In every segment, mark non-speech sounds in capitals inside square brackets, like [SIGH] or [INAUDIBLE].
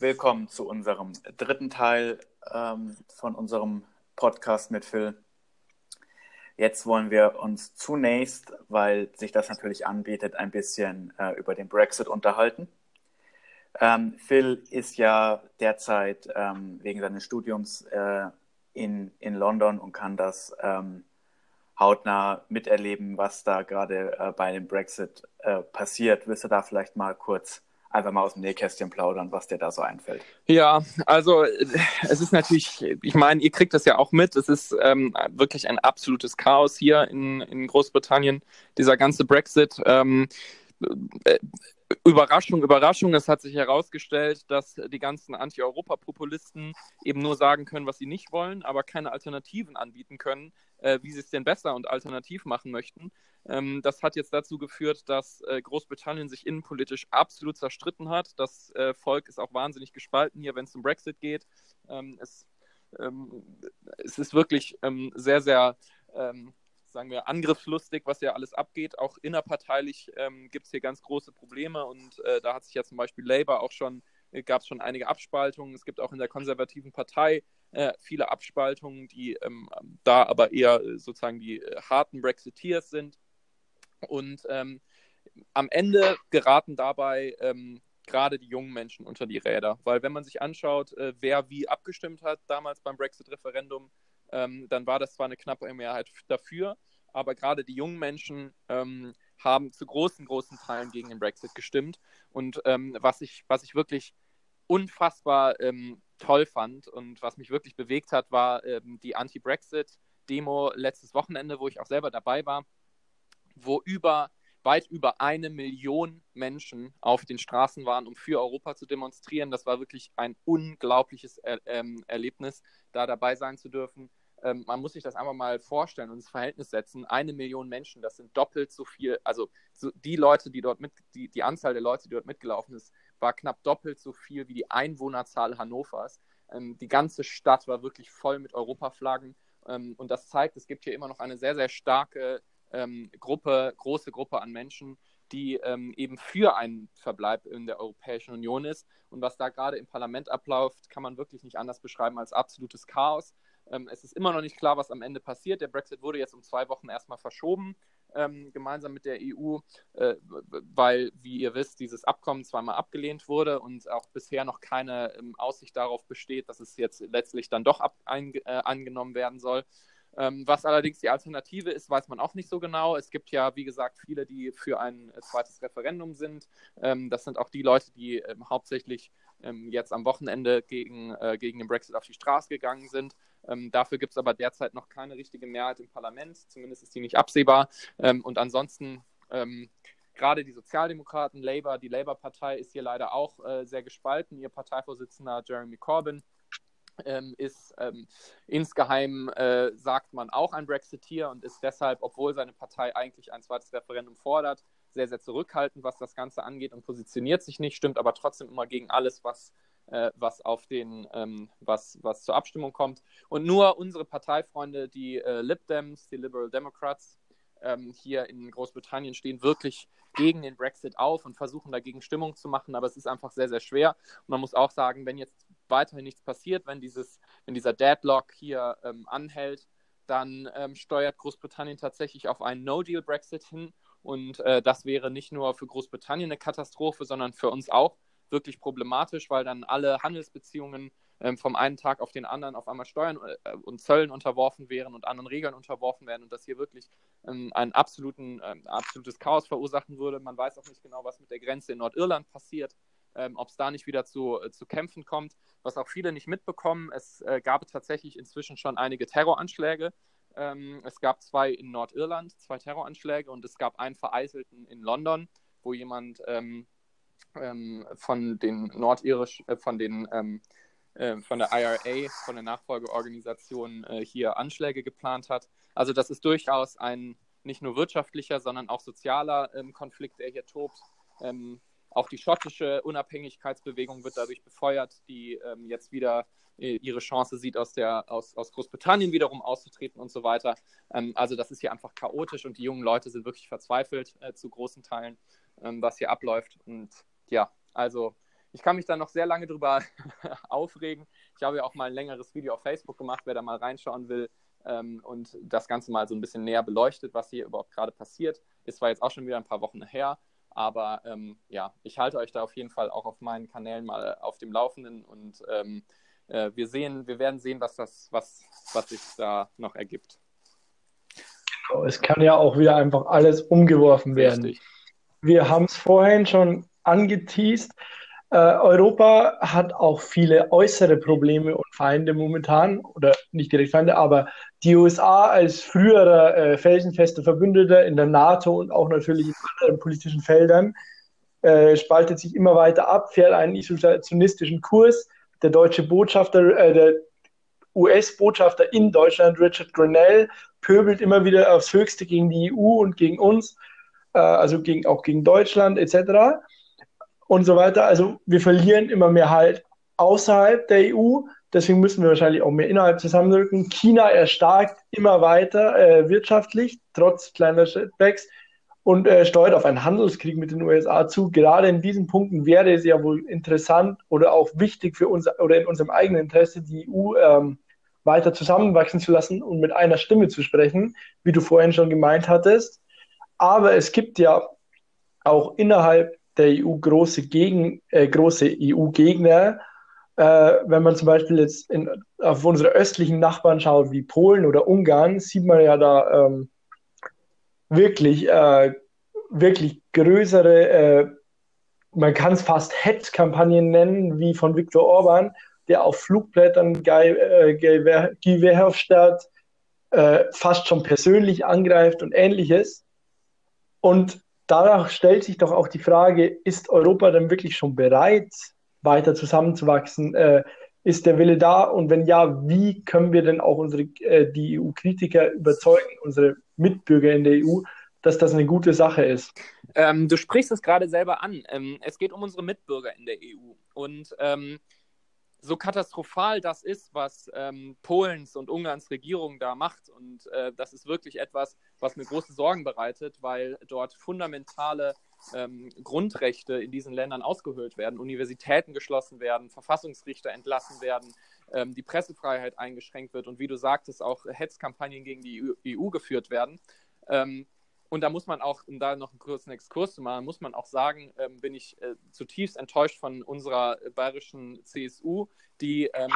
willkommen zu unserem dritten Teil ähm, von unserem Podcast mit Phil. Jetzt wollen wir uns zunächst, weil sich das natürlich anbietet, ein bisschen äh, über den Brexit unterhalten. Ähm, Phil ist ja derzeit ähm, wegen seines Studiums äh, in, in London und kann das ähm, hautnah miterleben, was da gerade äh, bei dem Brexit äh, passiert. Willst du da vielleicht mal kurz einfach mal aus dem Nähkästchen plaudern, was dir da so einfällt? Ja, also äh, es ist natürlich, ich meine, ihr kriegt das ja auch mit, es ist ähm, wirklich ein absolutes Chaos hier in, in Großbritannien, dieser ganze Brexit. Ähm, äh, Überraschung, Überraschung, es hat sich herausgestellt, dass die ganzen Anti-Europa-Populisten eben nur sagen können, was sie nicht wollen, aber keine Alternativen anbieten können, äh, wie sie es denn besser und alternativ machen möchten. Ähm, das hat jetzt dazu geführt, dass äh, Großbritannien sich innenpolitisch absolut zerstritten hat. Das äh, Volk ist auch wahnsinnig gespalten hier, wenn es um Brexit geht. Ähm, es, ähm, es, ist wirklich ähm, sehr, sehr ähm, sagen wir, angriffslustig, was ja alles abgeht. Auch innerparteilich ähm, gibt es hier ganz große Probleme und äh, da hat sich ja zum Beispiel Labour auch schon, äh, gab es schon einige Abspaltungen. Es gibt auch in der konservativen Partei äh, viele Abspaltungen, die ähm, da aber eher äh, sozusagen die äh, harten Brexiteers sind. Und ähm, am Ende geraten dabei ähm, gerade die jungen Menschen unter die Räder. Weil wenn man sich anschaut, äh, wer wie abgestimmt hat damals beim Brexit-Referendum, ähm, dann war das zwar eine knappe Mehrheit dafür, aber gerade die jungen Menschen ähm, haben zu großen, großen Teilen gegen den Brexit gestimmt. Und ähm, was, ich, was ich wirklich unfassbar ähm, toll fand und was mich wirklich bewegt hat, war ähm, die Anti-Brexit-Demo letztes Wochenende, wo ich auch selber dabei war, wo über weit über eine Million Menschen auf den Straßen waren, um für Europa zu demonstrieren. Das war wirklich ein unglaubliches er ähm, Erlebnis, da dabei sein zu dürfen. Ähm, man muss sich das einfach mal vorstellen und ins Verhältnis setzen. Eine Million Menschen, das sind doppelt so viel, also so die Leute, die dort mit, die, die Anzahl der Leute, die dort mitgelaufen ist, war knapp doppelt so viel wie die Einwohnerzahl Hannovers. Ähm, die ganze Stadt war wirklich voll mit Europaflaggen. Ähm, und das zeigt, es gibt hier immer noch eine sehr, sehr starke ähm, Gruppe, große Gruppe an Menschen, die ähm, eben für einen Verbleib in der Europäischen Union ist. Und was da gerade im Parlament abläuft, kann man wirklich nicht anders beschreiben als absolutes Chaos. Ähm, es ist immer noch nicht klar, was am Ende passiert. Der Brexit wurde jetzt um zwei Wochen erstmal verschoben, ähm, gemeinsam mit der EU, äh, weil, wie ihr wisst, dieses Abkommen zweimal abgelehnt wurde und auch bisher noch keine ähm, Aussicht darauf besteht, dass es jetzt letztlich dann doch ab, ein, äh, angenommen werden soll. Ähm, was allerdings die Alternative ist, weiß man auch nicht so genau. Es gibt ja, wie gesagt, viele, die für ein zweites Referendum sind. Ähm, das sind auch die Leute, die ähm, hauptsächlich ähm, jetzt am Wochenende gegen, äh, gegen den Brexit auf die Straße gegangen sind. Ähm, dafür gibt es aber derzeit noch keine richtige Mehrheit im Parlament. Zumindest ist die nicht absehbar. Ähm, und ansonsten gerade die Sozialdemokraten, Labour, die Labour-Partei ist hier leider auch äh, sehr gespalten. Ihr Parteivorsitzender Jeremy Corbyn ähm, ist ähm, insgeheim, äh, sagt man, auch ein Brexiteer und ist deshalb, obwohl seine Partei eigentlich ein zweites Referendum fordert, sehr, sehr zurückhaltend, was das Ganze angeht und positioniert sich nicht, stimmt aber trotzdem immer gegen alles, was, äh, was auf den, ähm, was, was zur Abstimmung kommt. Und nur unsere Parteifreunde, die äh, Lib Dems, die Liberal Democrats, ähm, hier in Großbritannien stehen wirklich gegen den Brexit auf und versuchen dagegen Stimmung zu machen, aber es ist einfach sehr, sehr schwer. Und man muss auch sagen, wenn jetzt weiterhin nichts passiert, wenn, dieses, wenn dieser Deadlock hier ähm, anhält, dann ähm, steuert Großbritannien tatsächlich auf einen No-Deal-Brexit hin. Und äh, das wäre nicht nur für Großbritannien eine Katastrophe, sondern für uns auch wirklich problematisch, weil dann alle Handelsbeziehungen ähm, vom einen Tag auf den anderen auf einmal Steuern äh, und Zöllen unterworfen wären und anderen Regeln unterworfen werden und das hier wirklich ähm, ein absoluten, äh, absolutes Chaos verursachen würde. Man weiß auch nicht genau, was mit der Grenze in Nordirland passiert ähm, ob es da nicht wieder zu, äh, zu Kämpfen kommt. Was auch viele nicht mitbekommen, es äh, gab tatsächlich inzwischen schon einige Terroranschläge. Ähm, es gab zwei in Nordirland, zwei Terroranschläge und es gab einen Vereiselten in London, wo jemand ähm, ähm von den nordirisch, äh, von den ähm, äh, von der IRA, von der Nachfolgeorganisation äh, hier Anschläge geplant hat. Also das ist durchaus ein nicht nur wirtschaftlicher, sondern auch sozialer ähm, Konflikt, der hier tobt. Ähm, auch die schottische Unabhängigkeitsbewegung wird dadurch befeuert, die ähm, jetzt wieder äh, ihre Chance sieht, aus, der, aus, aus Großbritannien wiederum auszutreten und so weiter. Ähm, also das ist hier einfach chaotisch und die jungen Leute sind wirklich verzweifelt äh, zu großen Teilen, ähm, was hier abläuft. Und ja, also ich kann mich da noch sehr lange drüber [LAUGHS] aufregen. Ich habe ja auch mal ein längeres Video auf Facebook gemacht, wer da mal reinschauen will ähm, und das Ganze mal so ein bisschen näher beleuchtet, was hier überhaupt gerade passiert. Ist zwar jetzt auch schon wieder ein paar Wochen her, aber ähm, ja, ich halte euch da auf jeden Fall auch auf meinen Kanälen mal auf dem Laufenden und ähm, äh, wir sehen, wir werden sehen, was das, was, was sich da noch ergibt. Genau, es kann ja auch wieder einfach alles umgeworfen werden. Richtig. Wir haben es vorhin schon angeteased. Äh, Europa hat auch viele äußere Probleme und Feinde momentan, oder nicht direkt Feinde, aber die USA als früherer äh, felsenfester Verbündeter in der NATO und auch natürlich in anderen politischen Feldern äh, spaltet sich immer weiter ab, fährt einen isolationistischen Kurs. Der deutsche Botschafter, äh, der US-Botschafter in Deutschland, Richard Grenell, pöbelt immer wieder aufs Höchste gegen die EU und gegen uns, äh, also gegen, auch gegen Deutschland etc und so weiter. Also wir verlieren immer mehr halt außerhalb der EU. Deswegen müssen wir wahrscheinlich auch mehr innerhalb zusammenrücken. China erstarkt immer weiter äh, wirtschaftlich, trotz kleiner Setbacks und äh, steuert auf einen Handelskrieg mit den USA zu. Gerade in diesen Punkten wäre es ja wohl interessant oder auch wichtig für uns oder in unserem eigenen Interesse, die EU ähm, weiter zusammenwachsen zu lassen und mit einer Stimme zu sprechen, wie du vorhin schon gemeint hattest. Aber es gibt ja auch innerhalb der EU große, Gegen, äh, große EU-Gegner. Äh, wenn man zum Beispiel jetzt in, auf unsere östlichen Nachbarn schaut, wie Polen oder Ungarn, sieht man ja da ähm, wirklich, äh, wirklich größere, äh, man kann es fast Hetzkampagnen nennen, wie von Viktor Orban, der auf Flugblättern Guy, äh, Guy äh, fast schon persönlich angreift und ähnliches. Und danach stellt sich doch auch die Frage, ist Europa denn wirklich schon bereit, weiter zusammenzuwachsen? Äh, ist der Wille da? Und wenn ja, wie können wir denn auch unsere, äh, die EU-Kritiker überzeugen, unsere Mitbürger in der EU, dass das eine gute Sache ist? Ähm, du sprichst es gerade selber an. Ähm, es geht um unsere Mitbürger in der EU. Und ähm, so katastrophal das ist, was ähm, Polens und Ungarns Regierung da macht. Und äh, das ist wirklich etwas, was mir große Sorgen bereitet, weil dort fundamentale ähm, Grundrechte in diesen Ländern ausgehöhlt werden, Universitäten geschlossen werden, Verfassungsrichter entlassen werden, ähm, die Pressefreiheit eingeschränkt wird und wie du sagtest, auch Hetzkampagnen gegen die EU, EU geführt werden. Ähm, und da muss man auch, um da noch einen kurzen Exkurs zu machen, muss man auch sagen, ähm, bin ich äh, zutiefst enttäuscht von unserer bayerischen CSU, die, ähm,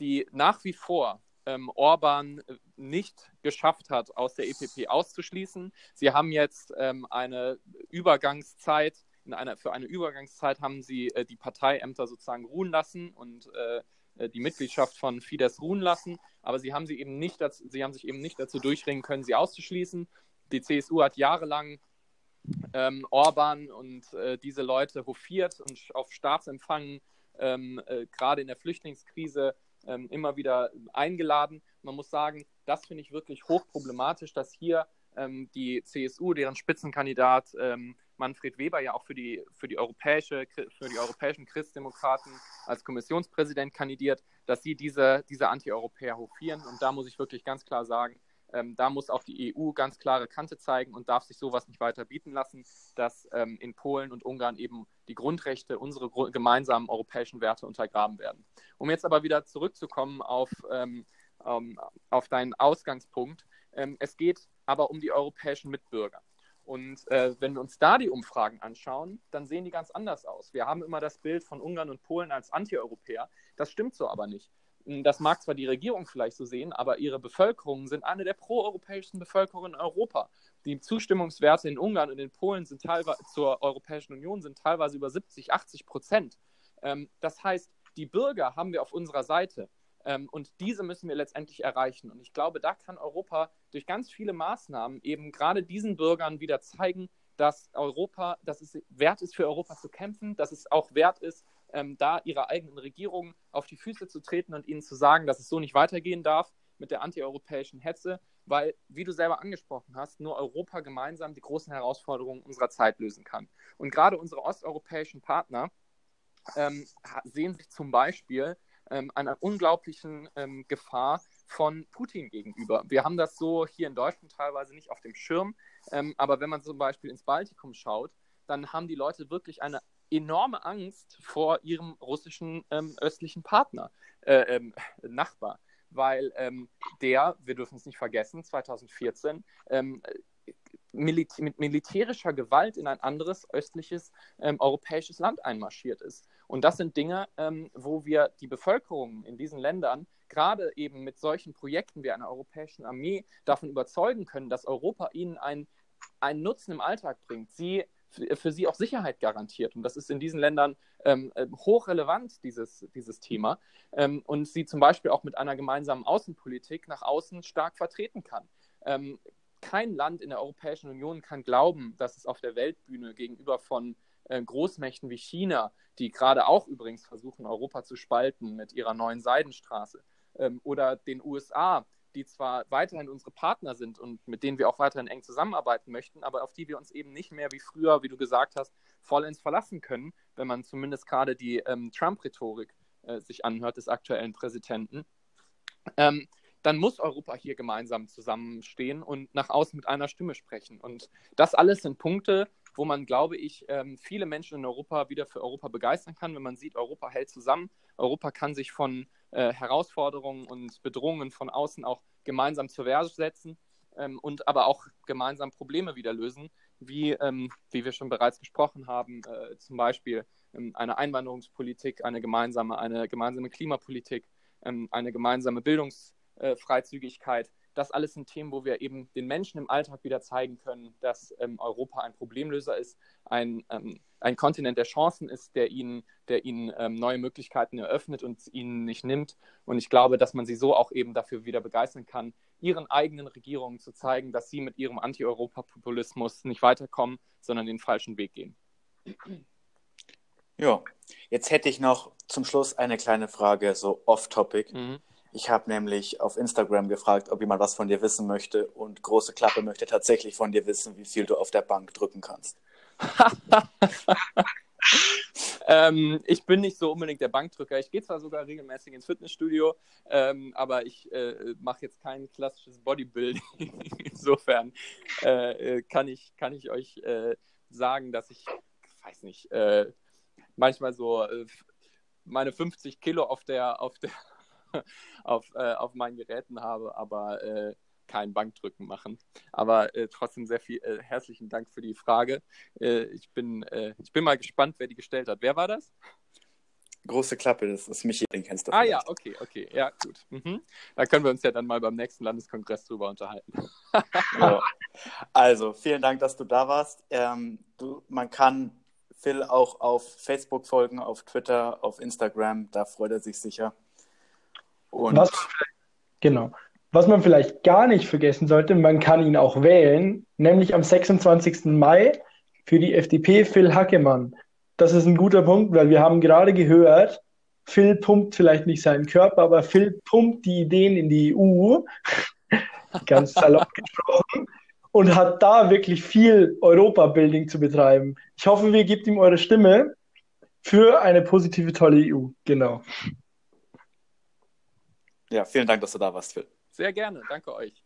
die nach wie vor ähm, Orban äh, nicht geschafft hat, aus der EPP auszuschließen. Sie haben jetzt ähm, eine Übergangszeit, in einer, für eine Übergangszeit haben sie äh, die Parteiämter sozusagen ruhen lassen und äh, äh die Mitgliedschaft von Fidesz ruhen lassen, aber sie haben sie eben nicht dazu, sie haben sich eben nicht dazu durchringen können, sie auszuschließen die CSU hat jahrelang ähm, Orban und äh, diese Leute hofiert und auf Staatsempfang ähm, äh, gerade in der Flüchtlingskrise ähm, immer wieder eingeladen. Man muss sagen, das finde ich wirklich hochproblematisch, dass hier ähm, die CSU, deren Spitzenkandidat ähm, Manfred Weber ja auch für die, für die, europäische, für die europäischen Christdemokraten als Kommissionspräsident kandidiert, dass sie diese, diese Anti-Europäer hofieren. Und da muss ich wirklich ganz klar sagen, ähm, da muss auch die EU ganz klare Kante zeigen und darf sich sowas nicht weiter bieten lassen, dass ähm, in Polen und Ungarn eben die Grundrechte, unsere gr gemeinsamen europäischen Werte untergraben werden. Um jetzt aber wieder zurückzukommen auf, ähm, ähm auf deinen Ausgangspunkt. Ähm, es geht aber um die europäischen Mitbürger. Und äh, wenn wir uns da die Umfragen anschauen, dann sehen die ganz anders aus. Wir haben immer das Bild von Ungarn und Polen als Anti-Europäer. Das stimmt so aber nicht. Das mag zwar die Regierung vielleicht so sehen, aber ihre Bevölkerungen sind eine der proeuropäischsten Bevölkerungen in Europa. Die Zustimmungswerte in Ungarn und in Polen sind teilweise zur Europäischen Union sind teilweise über 70, 80 Prozent. Ähm, das heißt, die Bürger haben wir auf unserer Seite. Ähm, und diese müssen wir letztendlich erreichen. Und ich glaube, da kann Europa durch ganz viele Maßnahmen eben gerade diesen Bürgern wieder zeigen, dass Europa, dass es wert ist, für Europa zu kämpfen, dass es auch wert ist, ähm, da ihrer eigenen Regierung auf die Füße zu treten und ihnen zu sagen, dass es so nicht weitergehen darf mit der antieuropäischen Hetze, weil, wie du selber angesprochen hast, nur Europa gemeinsam die großen Herausforderungen unserer Zeit lösen kann. Und gerade unsere osteuropäischen Partner ähm, sehen sich zum Beispiel ähm, einer unglaublichen ähm, Gefahr von Putin gegenüber. Wir haben das so hier in Deutschland teilweise nicht auf dem Schirm, ähm, aber wenn man zum Beispiel ins Baltikum schaut, dann haben die Leute wirklich eine enorme Angst vor ihrem russischen ähm, östlichen Partner, äh, ähm, Nachbar, weil ähm, der, wir dürfen es nicht vergessen, 2014 ähm, Militä mit militärischer Gewalt in ein anderes östliches ähm, europäisches Land einmarschiert ist. Und das sind Dinge, ähm, wo wir die Bevölkerung in diesen Ländern gerade eben mit solchen Projekten wie einer europäischen Armee davon überzeugen können, dass Europa ihnen einen, einen Nutzen im Alltag bringt, sie für sie auch Sicherheit garantiert. Und das ist in diesen Ländern ähm, ähm, hochrelevant, dieses, dieses Thema. Ähm, und sie zum Beispiel auch mit einer gemeinsamen Außenpolitik nach außen stark vertreten kann. Ähm, kein Land in der Europäischen Union kann glauben, dass es auf der Weltbühne gegenüber von äh, Großmächten wie China, die gerade auch übrigens versuchen, Europa zu spalten mit ihrer neuen Seidenstraße, ähm, oder den USA, die zwar weiterhin unsere Partner sind und mit denen wir auch weiterhin eng zusammenarbeiten möchten, aber auf die wir uns eben nicht mehr wie früher, wie du gesagt hast, vollends verlassen können, wenn man zumindest gerade die ähm, Trump-Rhetorik äh, sich anhört des aktuellen Präsidenten. Ähm, dann muss Europa hier gemeinsam zusammenstehen und nach außen mit einer Stimme sprechen. Und das alles sind Punkte, wo man, glaube ich, ähm, viele Menschen in Europa wieder für Europa begeistern kann, wenn man sieht, Europa hält zusammen. Europa kann sich von äh, Herausforderungen und Bedrohungen von außen auch gemeinsam zur Wehr setzen ähm, und aber auch gemeinsam Probleme wieder lösen, wie, ähm, wie wir schon bereits gesprochen haben, äh, zum Beispiel eine Einwanderungspolitik, eine gemeinsame, eine gemeinsame Klimapolitik, eine gemeinsame Bildungspolitik. Äh. Das alles sind Themen, wo wir eben den Menschen im Alltag wieder zeigen können, dass ähm, Europa ein Problemlöser ist, ein, ähm, ein Kontinent der Chancen ist, der ihnen, der ihnen ähm, neue Möglichkeiten eröffnet und ihnen nicht nimmt. Und ich glaube, dass man sie so auch eben dafür wieder begeistern kann, ihren eigenen Regierungen zu zeigen, dass sie mit ihrem Anti-Europa-Populismus nicht weiterkommen, sondern den falschen Weg gehen. Ja, jetzt hätte ich noch zum Schluss eine kleine Frage, so off-topic. Mhm. Ich habe nämlich auf Instagram gefragt, ob jemand was von dir wissen möchte und große Klappe möchte tatsächlich von dir wissen, wie viel du auf der Bank drücken kannst. [LAUGHS] ähm, ich bin nicht so unbedingt der Bankdrücker. Ich gehe zwar sogar regelmäßig ins Fitnessstudio, ähm, aber ich äh, mache jetzt kein klassisches Bodybuilding. [LAUGHS] Insofern äh, kann, ich, kann ich euch äh, sagen, dass ich, weiß nicht, äh, manchmal so äh, meine 50 Kilo auf der, auf der [LAUGHS] auf, äh, auf meinen Geräten habe, aber äh, kein Bankdrücken machen. Aber äh, trotzdem sehr viel äh, herzlichen Dank für die Frage. Äh, ich, bin, äh, ich bin mal gespannt, wer die gestellt hat. Wer war das? Große Klappe, das ist Michi, den kennst du. Ah vielleicht. ja, okay, okay, ja, gut. Mhm. Da können wir uns ja dann mal beim nächsten Landeskongress drüber unterhalten. [LAUGHS] ja. Also, vielen Dank, dass du da warst. Ähm, du, man kann Phil auch auf Facebook folgen, auf Twitter, auf Instagram, da freut er sich sicher. Und was genau. Was man vielleicht gar nicht vergessen sollte, man kann ihn auch wählen, nämlich am 26. Mai für die FDP Phil Hackemann. Das ist ein guter Punkt, weil wir haben gerade gehört, Phil pumpt vielleicht nicht seinen Körper, aber Phil pumpt die Ideen in die EU, [LAUGHS] ganz salopp gesprochen, und hat da wirklich viel Europa-Building zu betreiben. Ich hoffe, wir gebt ihm eure Stimme für eine positive, tolle EU. Genau. Ja, vielen Dank, dass du da warst, Phil. Sehr gerne. Danke euch.